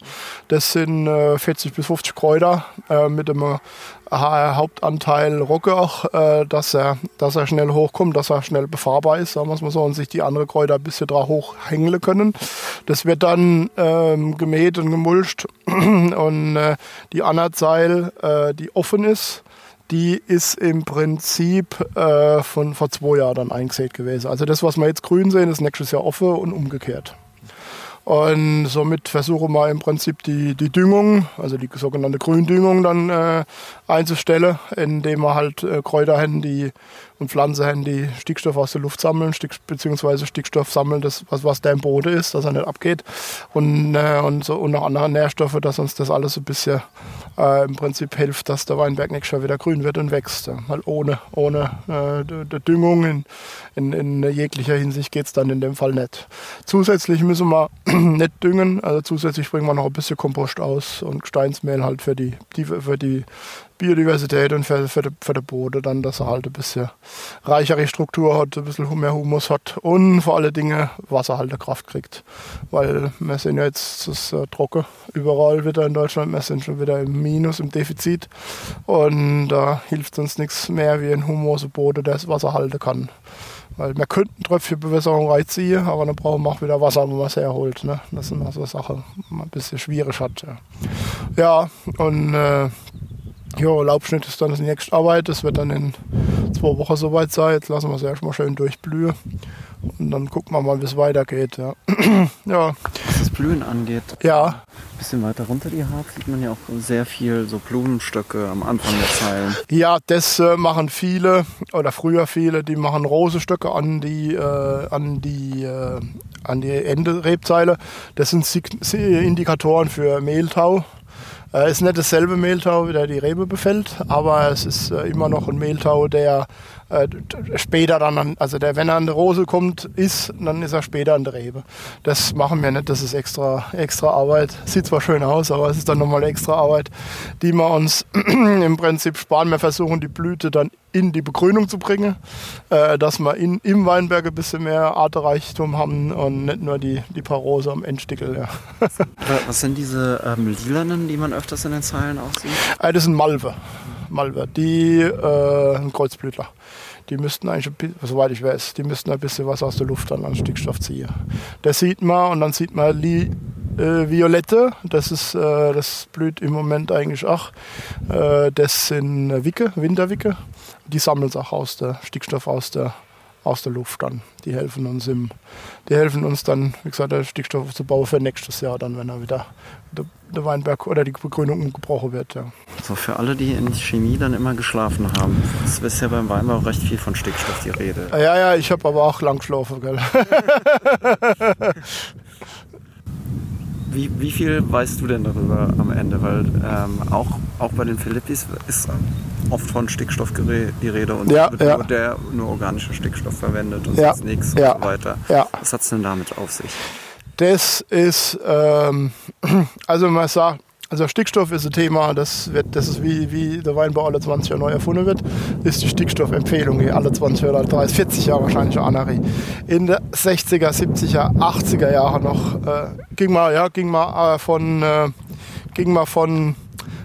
Das sind 40 äh, bis 50 Kräuter äh, mit einem Hauptanteil Rocke auch, äh, dass, er, dass er schnell hochkommt, dass er schnell befahrbar ist, sagen wir es mal so, und sich die anderen Kräuter ein bisschen drauf hochhängen können. Das wird dann ähm, gemäht und gemulcht und äh, die Annerzeil, äh, die offen ist, die ist im Prinzip äh, von vor zwei Jahren dann eingesät gewesen. Also das, was wir jetzt grün sehen, ist nächstes Jahr offen und umgekehrt. Und somit versuchen wir im Prinzip die, die Düngung, also die sogenannte Gründüngung dann äh, einzustellen, indem wir halt äh, Kräuter haben, die und Pflanzen haben, die Stickstoff aus der Luft sammeln, Stick, beziehungsweise Stickstoff sammeln, das, was, was da im Boden ist, dass er nicht abgeht. Und, äh, und, so, und noch andere Nährstoffe, dass uns das alles ein bisschen äh, im Prinzip hilft, dass der Weinberg nächstes Jahr wieder grün wird und wächst. Ja. Weil ohne, ohne äh, Düngung in, in, in jeglicher Hinsicht geht es dann in dem Fall nicht. Zusätzlich müssen wir nicht düngen, also zusätzlich bringen wir noch ein bisschen Kompost aus und Gesteinsmehl halt für die, für die Biodiversität und für, für, für den Boden dann, dass er halt ein bisschen reichere Struktur hat, ein bisschen mehr Humus hat und vor allen Dingen Wasserhaltekraft kriegt. Weil wir sind ja jetzt das, äh, trocken überall wieder in Deutschland, wir sind schon wieder im Minus, im Defizit und da hilft uns nichts mehr wie ein humose Boden, der das Wasser halten kann. Weil wir könnten Tröpfchenbewässerung reinziehen, aber dann brauchen wir auch wieder Wasser, wo man es herholt. Ne? Das sind also Sachen, die man ein bisschen schwierig hat. Ja, ja und äh, ja, Laubschnitt ist dann das nächste Arbeit. Das wird dann in zwei Wochen soweit sein. Jetzt lassen wir es erstmal schön durchblühen. Und dann gucken wir mal, wie es weitergeht. Ja. ja. Was das Blühen angeht. Ja. Bisschen weiter runter die Haart sieht man ja auch sehr viel so Blumenstöcke am Anfang der Zeilen. Ja, das äh, machen viele oder früher viele, die machen Rosestöcke an die, äh, an die, äh, an die Ende Rebzeile. Das sind Indikatoren für Mehltau. Äh, ist nicht dasselbe Mehltau, der die Rebe befällt, aber es ist äh, immer noch ein Mehltau, der äh, später dann, an, also der, wenn er an die Rose kommt, ist, dann ist er später an der Rebe. Das machen wir nicht, das ist extra, extra Arbeit. Sieht zwar schön aus, aber es ist dann nochmal extra Arbeit, die wir uns im Prinzip sparen. Wir versuchen die Blüte dann in die Begrünung zu bringen, äh, dass wir in, im Weinberg ein bisschen mehr Artenreichtum haben und nicht nur die, die paar Rose am Endstickel. Ja. Was sind diese ähm, lilanen, die man öfters in den Zeilen auch sieht? Äh, das sind Malve. Malve, die äh, ein Kreuzblütler. Die müssten eigentlich, soweit ich weiß, die müssten ein bisschen was aus der Luft dann an Stickstoff ziehen. Das sieht man und dann sieht man Li, äh, Violette, das ist, äh, das blüht im Moment eigentlich auch. Äh, das sind Wicke, Winterwicke. Die sammeln es auch aus der Stickstoff aus der aus der Luft dann. Die helfen uns im, die helfen uns dann, wie gesagt, der Stickstoff aufzubauen für nächstes Jahr dann, wenn er wieder der, der Weinberg oder die Begrünung umgebrochen wird. Ja. So für alle, die in Chemie dann immer geschlafen haben, es ist ja beim Weinbau recht viel von Stickstoff die Rede. Ja, ja, ich habe aber auch lang geschlafen, gell. Wie, wie viel weißt du denn darüber am Ende? Weil ähm, auch, auch bei den Philippis ist oft von Stickstoff die Rede und Ja, wird ja. nur der nur organischer Stickstoff verwendet und Ja, sonst nichts ja, und so weiter. ja. Was hat es denn damit auf sich? Das ist, ähm, also man sagt, also Stickstoff ist ein Thema, das, wird, das ist wie, wie der Weinbau alle 20 Jahre neu erfunden wird, ist die Stickstoffempfehlung, die alle 20 oder 30, 40 Jahre wahrscheinlich anheri. In den 60er, 70er, 80er Jahren noch äh, ging man, ja, ging man äh, von, äh, ging man von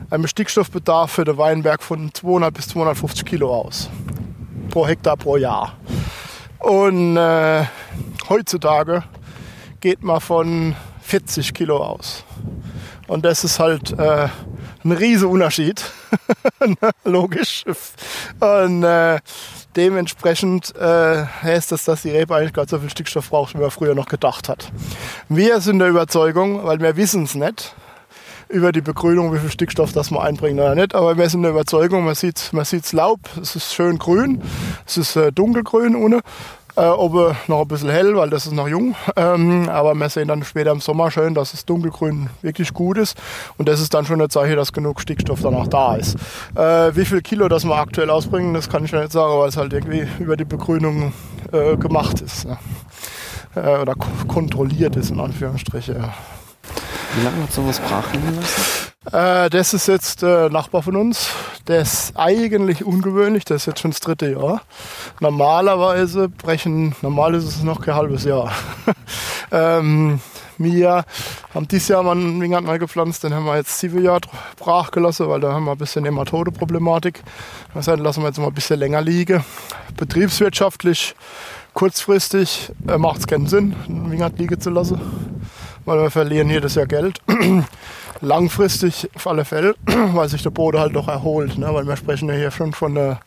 einem Stickstoffbedarf für den Weinberg von 200 bis 250 Kilo aus. Pro Hektar pro Jahr. Und äh, heutzutage geht man von 40 Kilo aus. Und das ist halt äh, ein riesen Unterschied. Logisch. Und äh, dementsprechend äh, heißt das, dass die Rebe eigentlich gar so viel Stickstoff braucht, wie man früher noch gedacht hat. Wir sind der Überzeugung, weil wir wissen es nicht, über die Begrünung, wie viel Stickstoff das man einbringt oder nicht. Aber wir sind der Überzeugung, man sieht man Laub, es ist schön grün, es ist äh, dunkelgrün ohne. Äh, oben noch ein bisschen hell, weil das ist noch jung. Ähm, aber wir sehen dann später im Sommer schön, dass das dunkelgrün wirklich gut ist. Und das ist dann schon ein Zeichen, dass genug Stickstoff danach da ist. Äh, wie viel Kilo das wir aktuell ausbringen, das kann ich ja nicht sagen, weil es halt irgendwie über die Begrünung äh, gemacht ist. Ne? Äh, oder ko kontrolliert ist, in Anführungsstrichen. Ja. Wie lange hat sowas brach liegen lassen? Äh, das ist jetzt äh, Nachbar von uns. Der ist eigentlich ungewöhnlich, das ist jetzt schon das dritte Jahr. Normalerweise brechen, normal ist es noch kein halbes Jahr. ähm, wir haben dieses Jahr mal einen Wingert neu gepflanzt, den haben wir jetzt sieben Jahre brach gelassen, weil da haben wir ein bisschen Nematode-Problematik. Das heißt, lassen wir jetzt mal ein bisschen länger liegen. Betriebswirtschaftlich, kurzfristig äh, macht es keinen Sinn, einen Wingert liegen zu lassen, weil wir verlieren jedes Jahr Geld. langfristig auf alle Fälle, weil sich der Boden halt doch erholt. Ne? Weil wir sprechen ja hier schon von einer,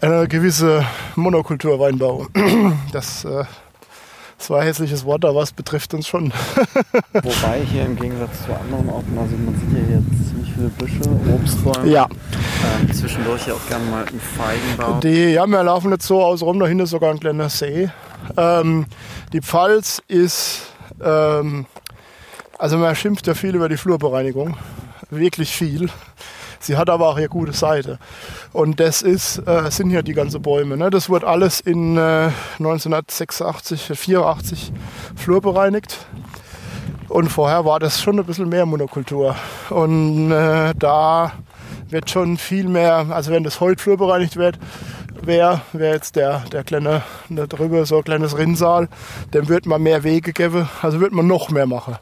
einer gewissen Monokulturweinbau. Das, äh, das war ein hässliches Wort, aber es betrifft uns schon. Wobei hier im Gegensatz zu anderen Orten, also man sieht ja jetzt ziemlich viele Büsche, Obstbäume. Ja, Ähm, zwischendurch ja auch gerne mal ein Feigenbaum. die, ja, wir laufen jetzt so aus rum, dahinter ist sogar ein kleiner See. Ähm, die Pfalz ist, ähm, also man schimpft ja viel über die Flurbereinigung, wirklich viel. Sie hat aber auch eine gute Seite. Und das ist, äh, sind hier die ganzen Bäume. Ne? Das wurde alles in äh, 1986, 84 flurbereinigt. Und vorher war das schon ein bisschen mehr Monokultur. Und äh, da wird schon viel mehr, also wenn das heute flurbereinigt wird, wäre wär jetzt der, der kleine, da drüber so ein kleines Rinnsal, dem wird man mehr Wege geben, also wird man noch mehr machen.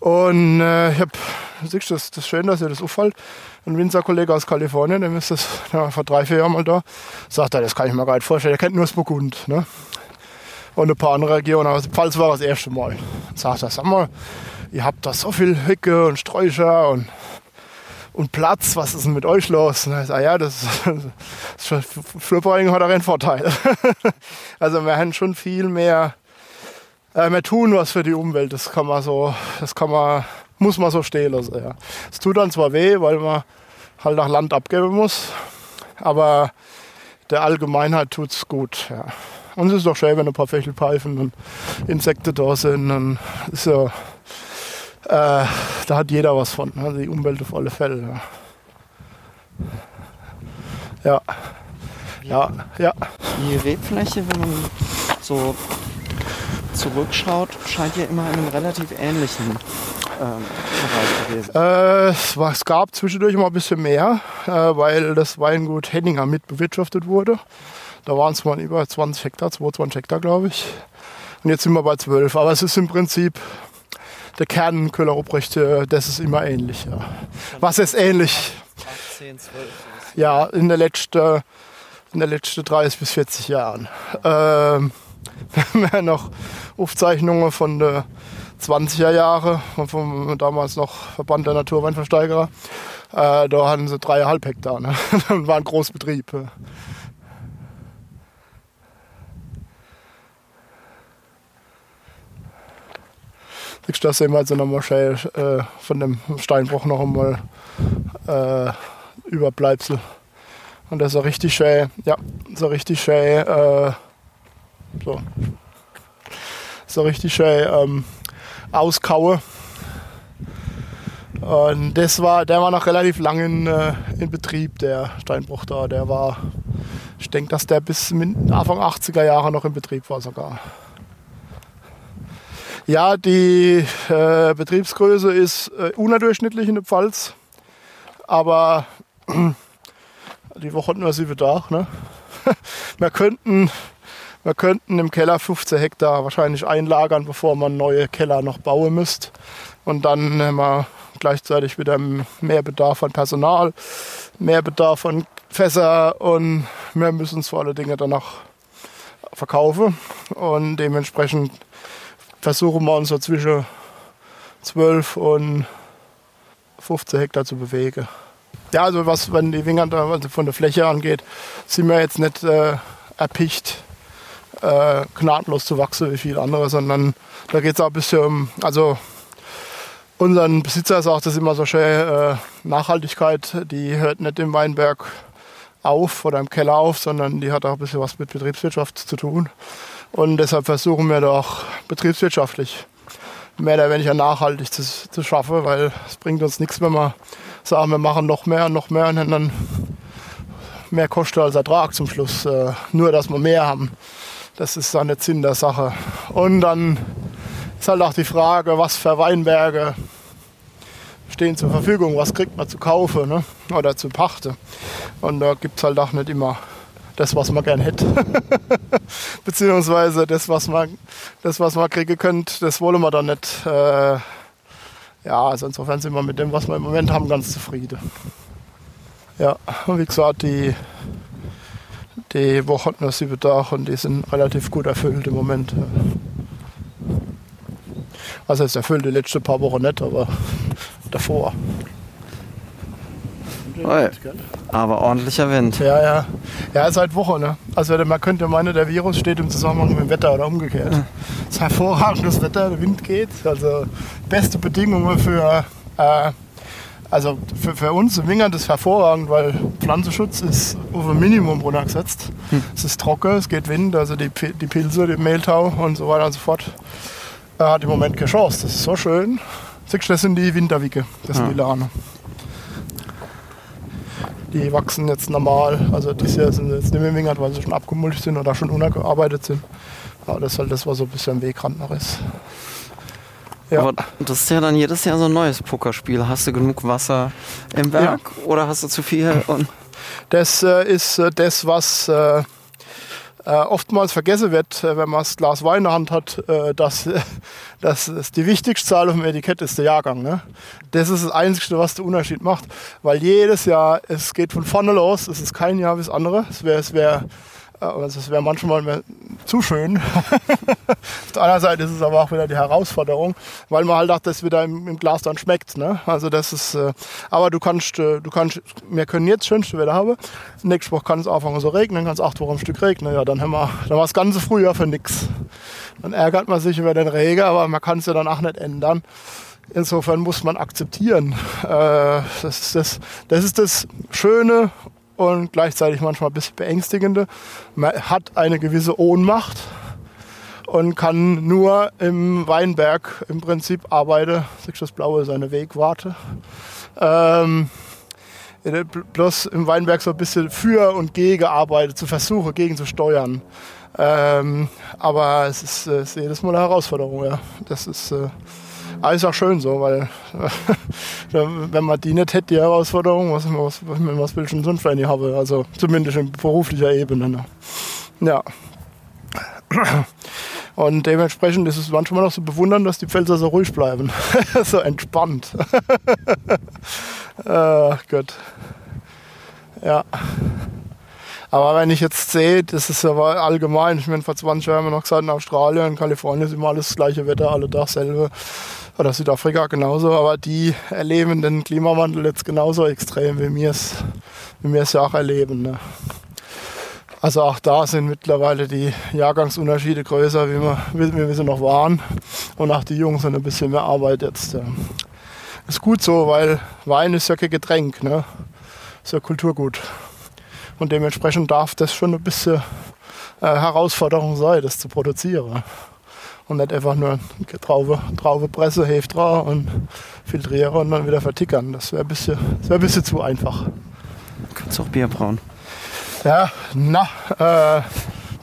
Und äh, ich habe, siehst du, das, das ist schön, dass ihr das auffällt. Ein Winzerkollege aus Kalifornien, der ist das ja, vor drei, vier Jahren mal da, sagt er, das kann ich mir gar nicht vorstellen, er kennt nur das Burgund. Ne? Und ein paar andere Regionen, aber Pfalz war das erste Mal. Sagt er, sag mal, ihr habt da so viel Hecke und Sträucher und und Platz, was ist denn mit euch los? Und sagt, ah ja, das, das ist Flurbereinigung hat auch einen Vorteil. also wir haben schon viel mehr, äh, wir tun was für die Umwelt, das kann man so, das kann man, muss man so stehen lassen. Ja. Es tut dann zwar weh, weil man halt nach Land abgeben muss, aber der Allgemeinheit tut's gut. Ja. Und es ist doch schön, wenn ein paar Fächelpfeifen und Insekten da sind. Und ist ja, da hat jeder was von. Also die Umwelt auf alle Fälle. Ja. Ja, ja. Die Rebfläche, wenn man so zurückschaut, scheint ja immer in einem relativ ähnlichen ähm, Bereich gewesen. Äh, es gab zwischendurch mal ein bisschen mehr, äh, weil das Weingut Henninger mit bewirtschaftet wurde. Da waren es mal über 20 Hektar, 22 Hektar, glaube ich. Und jetzt sind wir bei 12. Aber es ist im Prinzip der Kern Köhler Ruprecht, äh, das ist immer ähnlich. Ja. Was ist ähnlich? 10, 12. Ja, in der letzten, in der letzten 30 bis 40 Jahren. Ähm, wir haben noch Aufzeichnungen von den 20er Jahren, vom damals noch Verband der Naturweinversteigerer. Äh, da hatten sie dreieinhalb Hektar. Ne? Das war ein Großbetrieb. Ja. Siehst du, da sehen wir jetzt nochmal schön äh, von dem Steinbruch noch einmal äh, Überbleibsel. Und das ist so richtig schön, ja, so richtig schön, äh, so, so richtig schön ähm, auskaue. Und das war, der war noch relativ lange in, äh, in Betrieb, der Steinbruch da. Der war, ich denke, dass der bis Anfang 80er Jahre noch in Betrieb war sogar. Ja, die äh, Betriebsgröße ist äh, unterdurchschnittlich in der Pfalz, aber die Woche hatten wir sieben Tage. Ne? wir, könnten, wir könnten im Keller 15 Hektar wahrscheinlich einlagern, bevor man neue Keller noch bauen müsste. Und dann haben wir gleichzeitig wieder mehr Bedarf an Personal, mehr Bedarf an Fässer und wir müssen vor alle Dinge danach verkaufen. Und dementsprechend versuchen wir uns so zwischen 12 und 15 Hektar zu bewegen. Ja, also was, wenn die Wingern also von der Fläche angeht, sind wir jetzt nicht äh, erpicht, äh, gnadenlos zu wachsen wie viele andere, sondern da geht es auch ein bisschen um, also unseren Besitzer sagt das immer so schön, äh, Nachhaltigkeit, die hört nicht im Weinberg auf oder im Keller auf, sondern die hat auch ein bisschen was mit Betriebswirtschaft zu tun. Und deshalb versuchen wir doch betriebswirtschaftlich mehr oder weniger nachhaltig zu, zu schaffen, weil es bringt uns nichts, wenn wir sagen, wir machen noch mehr und noch mehr und dann mehr Kosten als Ertrag zum Schluss. Äh, nur, dass wir mehr haben. Das ist dann nicht Sinn der Sache. Und dann ist halt auch die Frage, was für Weinberge stehen zur Verfügung, was kriegt man zu kaufen ne? oder zu pachten. Und da gibt es halt auch nicht immer das, was man gern hätte. Beziehungsweise das, was man, das, was man kriegen könnte, das wollen wir dann nicht. Äh, ja, also insofern sind wir mit dem, was wir im Moment haben, ganz zufrieden. Ja, und wie gesagt, die, die Woche hatten wir sieben Tage und die sind relativ gut erfüllt im Moment. Also jetzt erfüllt die letzten paar Wochen nicht, aber davor. Oi. Aber ordentlicher Wind. Ja, ja. Ja, seit Woche, ne? Also man könnte meinen, der Virus steht im Zusammenhang mit dem Wetter oder umgekehrt. Es ist hervorragendes Wetter, der Wind geht. Also beste Bedingungen für, äh, also für, für uns im Wingert ist hervorragend, weil Pflanzenschutz ist auf ein Minimum runtergesetzt. Es ist trocken, es geht Wind, also die, die Pilze, die Mehltau und so weiter und so fort. Er hat im Moment keine Chance. Das ist so schön. Siehst du, Das sind die Winterwicke, das sind die Lane. Die wachsen jetzt normal. Also dieses Jahr sind sie jetzt nicht mehr wingert, weil sie schon abgemulcht sind oder schon ungearbeitet sind. Aber das ist halt das, was so ein bisschen am Wegrand noch ist. Ja. Aber das ist ja dann jedes Jahr so ein neues Pokerspiel. Hast du genug Wasser im Berg oder hast du zu viel? Und Das äh, ist äh, das, was äh, äh, oftmals vergessen wird, äh, wenn man das Glas Wein in der Hand hat, äh, dass, dass es die wichtigste Zahl auf dem Etikett ist der Jahrgang. Ne? Das ist das Einzige, was den Unterschied macht, weil jedes Jahr, es geht von vorne los, es ist kein Jahr wie das andere. Es wäre es wär, also es wäre manchmal zu schön. Auf der anderen Seite ist es aber auch wieder die Herausforderung, weil man halt auch das wieder im, im Glas dann schmeckt. Ne? Also das ist, äh, aber du kannst, äh, du kannst, wir können jetzt schönste Wetter haben. Nächste Woche kann es anfangen so regnen, kann es acht Wochen am Stück regnen. Ja, dann haben wir, dann war das ganze Frühjahr für nix. Dann ärgert man sich über den Regen, aber man kann es ja dann auch nicht ändern. Insofern muss man akzeptieren. Äh, das, ist das, das ist das Schöne und gleichzeitig manchmal ein bisschen beängstigende. Man hat eine gewisse Ohnmacht und kann nur im Weinberg im Prinzip arbeiten. Du, Das Blaue ist eine Wegwarte. Ähm, äh, bloß im Weinberg so ein bisschen für und gegen arbeitet, zu versuchen, gegen zu steuern. Ähm, aber es ist, äh, ist jedes Mal eine Herausforderung, ja. Das ist, äh, aber ist auch schön so, weil wenn man die nicht hätte, die Herausforderung, was, was, was, will ich denn sonst für eine haben? Also zumindest in beruflicher Ebene. Ne? Ja. Und dementsprechend ist es manchmal noch so bewundern, dass die Pfälzer so ruhig bleiben. so entspannt. Ach Gott. Ja. Aber wenn ich jetzt sehe, das ist aber allgemein, ich meine, vor 20 Jahren haben wir noch gesagt, in Australien, in Kalifornien ist immer alles das gleiche Wetter, alle Tag selbe. Oder Südafrika genauso, aber die erleben den Klimawandel jetzt genauso extrem, wie wir es, wie wir es ja auch erleben. Ne? Also auch da sind mittlerweile die Jahrgangsunterschiede größer, wie wir, wie wir sie noch waren. Und auch die Jungs sind ein bisschen mehr Arbeit jetzt. Ja. Ist gut so, weil Wein ist ja kein Getränk, ne? Ist ja Kulturgut. Und dementsprechend darf das schon ein bisschen äh, Herausforderung sein, das zu produzieren. Und nicht einfach nur Traube, Traube Presse, Heft drauf und filtrieren und dann wieder vertickern. Das wäre ein, bisschen- das wär ein bisschen zu einfach. kannst du auch Bier brauen. Ja, na, äh,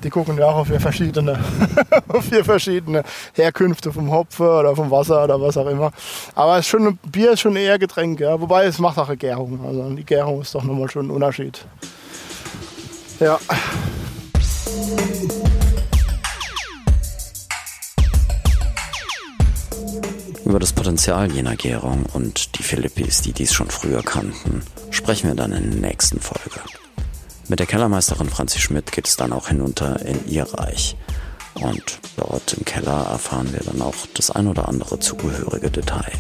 die gucken ja auch auf vier verschiedene, auf vier verschiedene Herkünfte vom Hopfen oder vom Wasser oder was auch immer. Aber ist schon, Bier ist schon eher Getränk, ja. Wobei es macht auch eine Gärung. Also die Gärung ist doch nochmal schon ein Unterschied. Ja. Über das Potenzial jener Gärung und die Philippis, die dies schon früher kannten, sprechen wir dann in der nächsten Folge. Mit der Kellermeisterin Franzi Schmidt geht es dann auch hinunter in ihr Reich. Und dort im Keller erfahren wir dann auch das ein oder andere zugehörige Detail.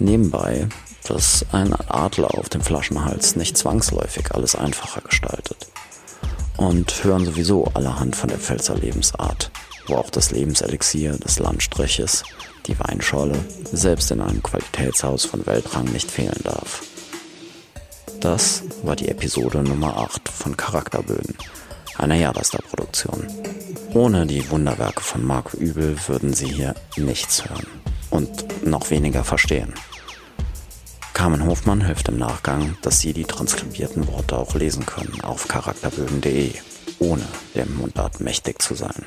Nebenbei, dass ein Adler auf dem Flaschenhals nicht zwangsläufig alles einfacher gestaltet. Und hören sowieso allerhand von der Pfälzer Lebensart, wo auch das Lebenselixier des Landstriches, die Weinschorle, selbst in einem Qualitätshaus von Weltrang nicht fehlen darf. Das war die Episode Nummer 8 von Charakterböden, einer Jadasta-Produktion. Ohne die Wunderwerke von Marc Übel würden Sie hier nichts hören und noch weniger verstehen. Carmen Hofmann hilft im Nachgang, dass Sie die transkribierten Worte auch lesen können auf charakterbögen.de, ohne dem Mundart mächtig zu sein.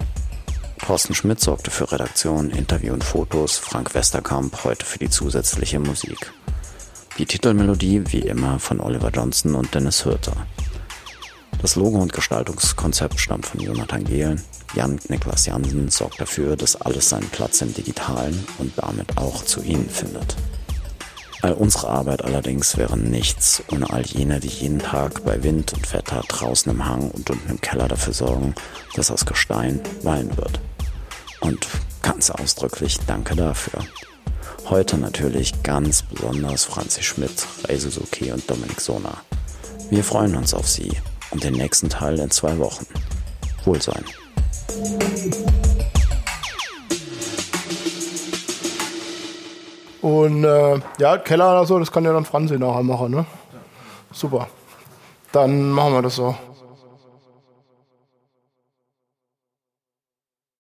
Thorsten Schmidt sorgte für Redaktion, Interview und Fotos, Frank Westerkamp heute für die zusätzliche Musik. Die Titelmelodie wie immer von Oliver Johnson und Dennis Hürter. Das Logo und Gestaltungskonzept stammt von Jonathan Gehlen. Jan Niklas Jansen sorgt dafür, dass alles seinen Platz im Digitalen und damit auch zu Ihnen findet. All unsere Arbeit allerdings wäre nichts ohne all jene, die jeden Tag bei Wind und Wetter draußen im Hang und unten im Keller dafür sorgen, dass aus Gestein Wein wird. Und ganz ausdrücklich danke dafür. Heute natürlich ganz besonders Franzi Schmidt, Ray Suzuki und Dominik Sona. Wir freuen uns auf Sie und den nächsten Teil in zwei Wochen. Wohlsein. Und äh, ja, Keller oder so, das kann ja dann Franzi nachher machen, ne? Super. Dann machen wir das so.